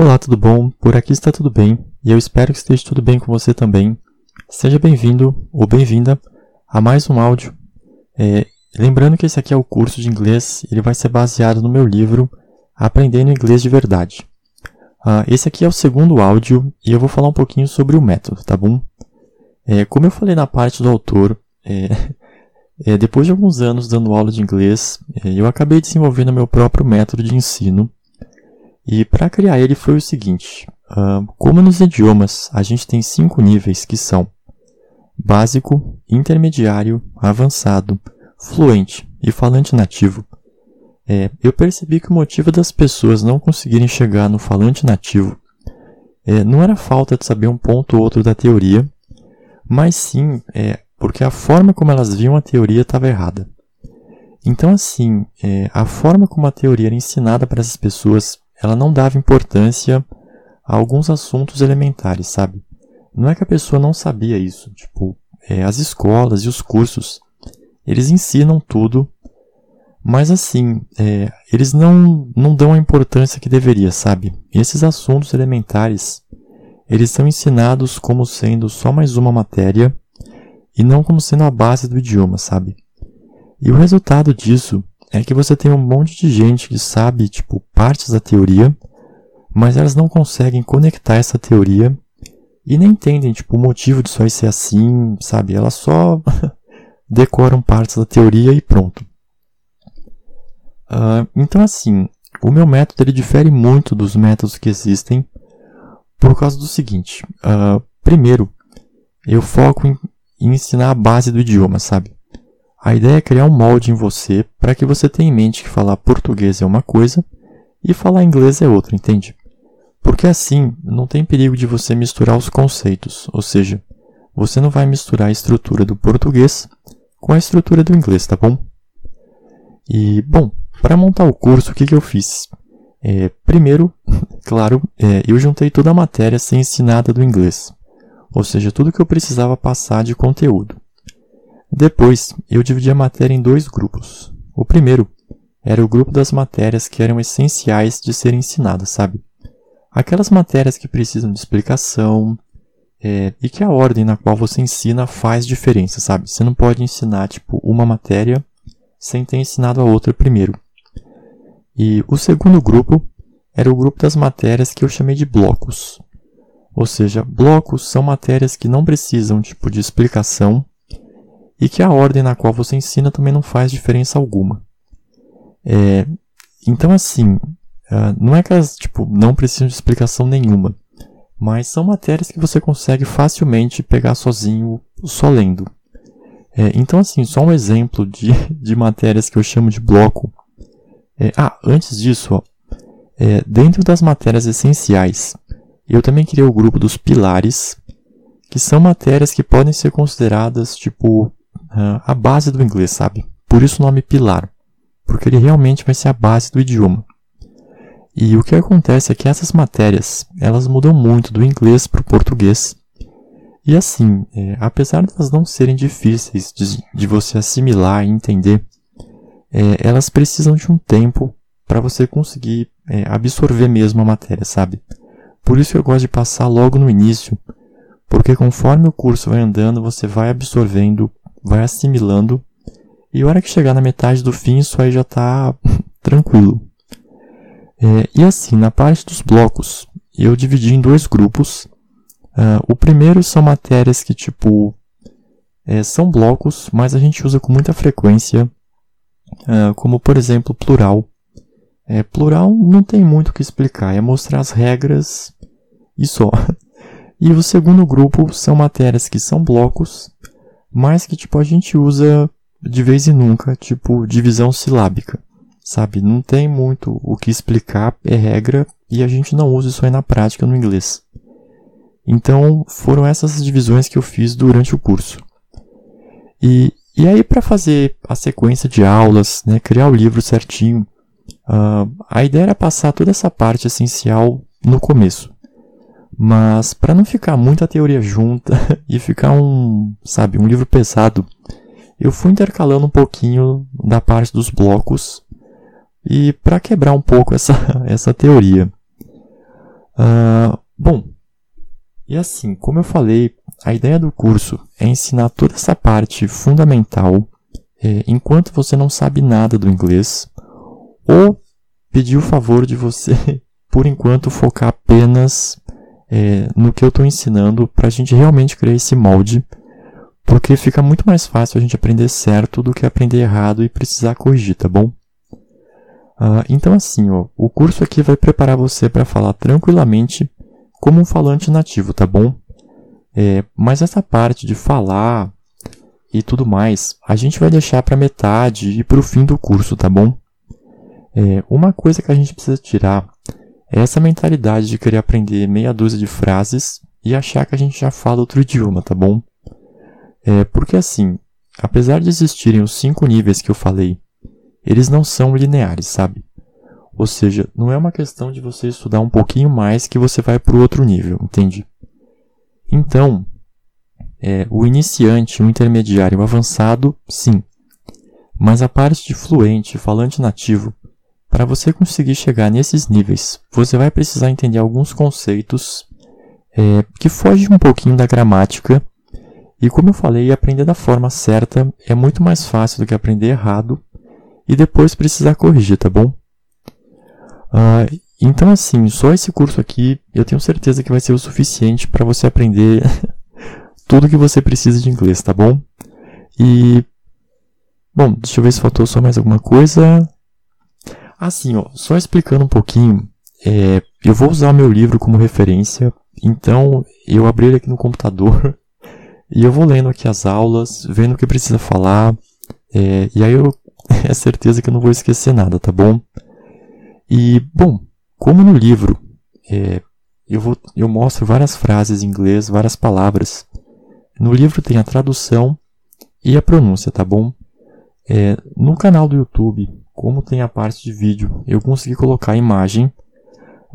Olá, tudo bom? Por aqui está tudo bem e eu espero que esteja tudo bem com você também. Seja bem-vindo ou bem-vinda a mais um áudio. É, lembrando que esse aqui é o curso de inglês, ele vai ser baseado no meu livro Aprendendo Inglês de Verdade. Uh, esse aqui é o segundo áudio e eu vou falar um pouquinho sobre o método, tá bom? É, como eu falei na parte do autor, é, é, depois de alguns anos dando aula de inglês, é, eu acabei desenvolvendo meu próprio método de ensino e para criar ele foi o seguinte: como nos idiomas a gente tem cinco níveis que são básico, intermediário, avançado, fluente e falante nativo. É, eu percebi que o motivo das pessoas não conseguirem chegar no falante nativo é, não era falta de saber um ponto ou outro da teoria, mas sim é, porque a forma como elas viam a teoria estava errada. Então, assim, é, a forma como a teoria era ensinada para essas pessoas ela não dava importância a alguns assuntos elementares, sabe? Não é que a pessoa não sabia isso, tipo, é, as escolas e os cursos, eles ensinam tudo, mas assim, é, eles não, não dão a importância que deveria, sabe? Esses assuntos elementares, eles são ensinados como sendo só mais uma matéria e não como sendo a base do idioma, sabe? E o resultado disso é que você tem um monte de gente que sabe, tipo, partes da teoria, mas elas não conseguem conectar essa teoria e nem entendem, tipo, o motivo disso aí ser assim, sabe? Elas só decoram partes da teoria e pronto. Uh, então, assim, o meu método ele difere muito dos métodos que existem por causa do seguinte. Uh, primeiro, eu foco em, em ensinar a base do idioma, sabe? A ideia é criar um molde em você para que você tenha em mente que falar português é uma coisa e falar inglês é outra, entende? Porque assim não tem perigo de você misturar os conceitos, ou seja, você não vai misturar a estrutura do português com a estrutura do inglês, tá bom? E, bom, para montar o curso, o que, que eu fiz? É, primeiro, claro, é, eu juntei toda a matéria sem ensinada do inglês, ou seja, tudo que eu precisava passar de conteúdo. Depois, eu dividi a matéria em dois grupos. O primeiro era o grupo das matérias que eram essenciais de serem ensinadas, sabe? Aquelas matérias que precisam de explicação é, e que a ordem na qual você ensina faz diferença, sabe? Você não pode ensinar, tipo, uma matéria sem ter ensinado a outra primeiro. E o segundo grupo era o grupo das matérias que eu chamei de blocos. Ou seja, blocos são matérias que não precisam, tipo, de explicação e que a ordem na qual você ensina também não faz diferença alguma. É, então, assim, uh, não é que elas tipo, não precisam de explicação nenhuma, mas são matérias que você consegue facilmente pegar sozinho, só lendo. É, então, assim, só um exemplo de, de matérias que eu chamo de bloco. É, ah, antes disso, ó, é, dentro das matérias essenciais, eu também criei o grupo dos pilares, que são matérias que podem ser consideradas tipo uh, a base do inglês, sabe? Por isso o nome pilar, porque ele realmente vai ser a base do idioma. E o que acontece é que essas matérias, elas mudam muito do inglês para o português. E assim, é, apesar de elas não serem difíceis de, de você assimilar e entender, é, elas precisam de um tempo para você conseguir é, absorver mesmo a matéria, sabe? Por isso eu gosto de passar logo no início, porque conforme o curso vai andando, você vai absorvendo vai assimilando, e a hora que chegar na metade do fim, isso aí já está tranquilo. É, e assim, na parte dos blocos, eu dividi em dois grupos. Uh, o primeiro são matérias que, tipo, é, são blocos, mas a gente usa com muita frequência, uh, como por exemplo, plural. É, plural não tem muito o que explicar, é mostrar as regras e só. E o segundo grupo são matérias que são blocos, mas que tipo a gente usa de vez em nunca, tipo divisão silábica, sabe? Não tem muito o que explicar, é regra e a gente não usa isso aí na prática no inglês. Então foram essas divisões que eu fiz durante o curso. E, e aí para fazer a sequência de aulas, né, criar o livro certinho, uh, a ideia era passar toda essa parte essencial no começo. Mas para não ficar muita teoria junta e ficar um, sabe, um livro pesado, eu fui intercalando um pouquinho da parte dos blocos e para quebrar um pouco essa, essa teoria. Uh, bom, e assim, como eu falei, a ideia do curso é ensinar toda essa parte fundamental é, enquanto você não sabe nada do inglês, ou pedir o favor de você, por enquanto, focar apenas é, no que eu estou ensinando para a gente realmente criar esse molde, porque fica muito mais fácil a gente aprender certo do que aprender errado e precisar corrigir, tá bom? Uh, então assim, ó, o curso aqui vai preparar você para falar tranquilamente como um falante nativo, tá bom? É, mas essa parte de falar e tudo mais, a gente vai deixar para metade e para o fim do curso, tá bom? É, uma coisa que a gente precisa tirar é essa mentalidade de querer aprender meia dúzia de frases e achar que a gente já fala outro idioma, tá bom? É, porque assim, apesar de existirem os cinco níveis que eu falei, eles não são lineares, sabe? Ou seja, não é uma questão de você estudar um pouquinho mais que você vai para o outro nível, entende? Então, é, o iniciante, o intermediário, o avançado, sim. Mas a parte de fluente, falante nativo, para você conseguir chegar nesses níveis, você vai precisar entender alguns conceitos é, que fogem um pouquinho da gramática. E como eu falei, aprender da forma certa é muito mais fácil do que aprender errado e depois precisar corrigir, tá bom? Uh, então, assim, só esse curso aqui eu tenho certeza que vai ser o suficiente para você aprender tudo que você precisa de inglês, tá bom? E. Bom, deixa eu ver se faltou só mais alguma coisa. Assim, ó, só explicando um pouquinho, é, eu vou usar meu livro como referência, então eu abri ele aqui no computador e eu vou lendo aqui as aulas, vendo o que precisa falar, é, e aí eu é certeza que eu não vou esquecer nada, tá bom? E, bom, como no livro é, eu, vou, eu mostro várias frases em inglês, várias palavras, no livro tem a tradução e a pronúncia, tá bom? É, no canal do YouTube, como tem a parte de vídeo, eu consegui colocar a imagem,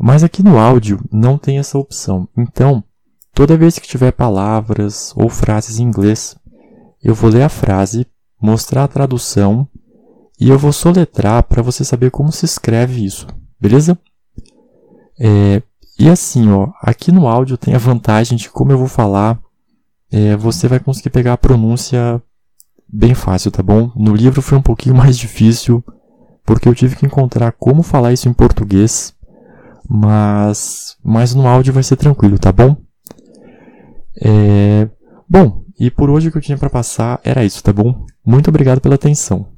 mas aqui no áudio não tem essa opção. Então, toda vez que tiver palavras ou frases em inglês, eu vou ler a frase, mostrar a tradução e eu vou soletrar para você saber como se escreve isso, beleza? É, e assim, ó, aqui no áudio tem a vantagem de como eu vou falar, é, você vai conseguir pegar a pronúncia bem fácil, tá bom? No livro foi um pouquinho mais difícil, porque eu tive que encontrar como falar isso em português, mas, mas no áudio vai ser tranquilo, tá bom? É, bom, e por hoje o que eu tinha para passar era isso, tá bom? Muito obrigado pela atenção.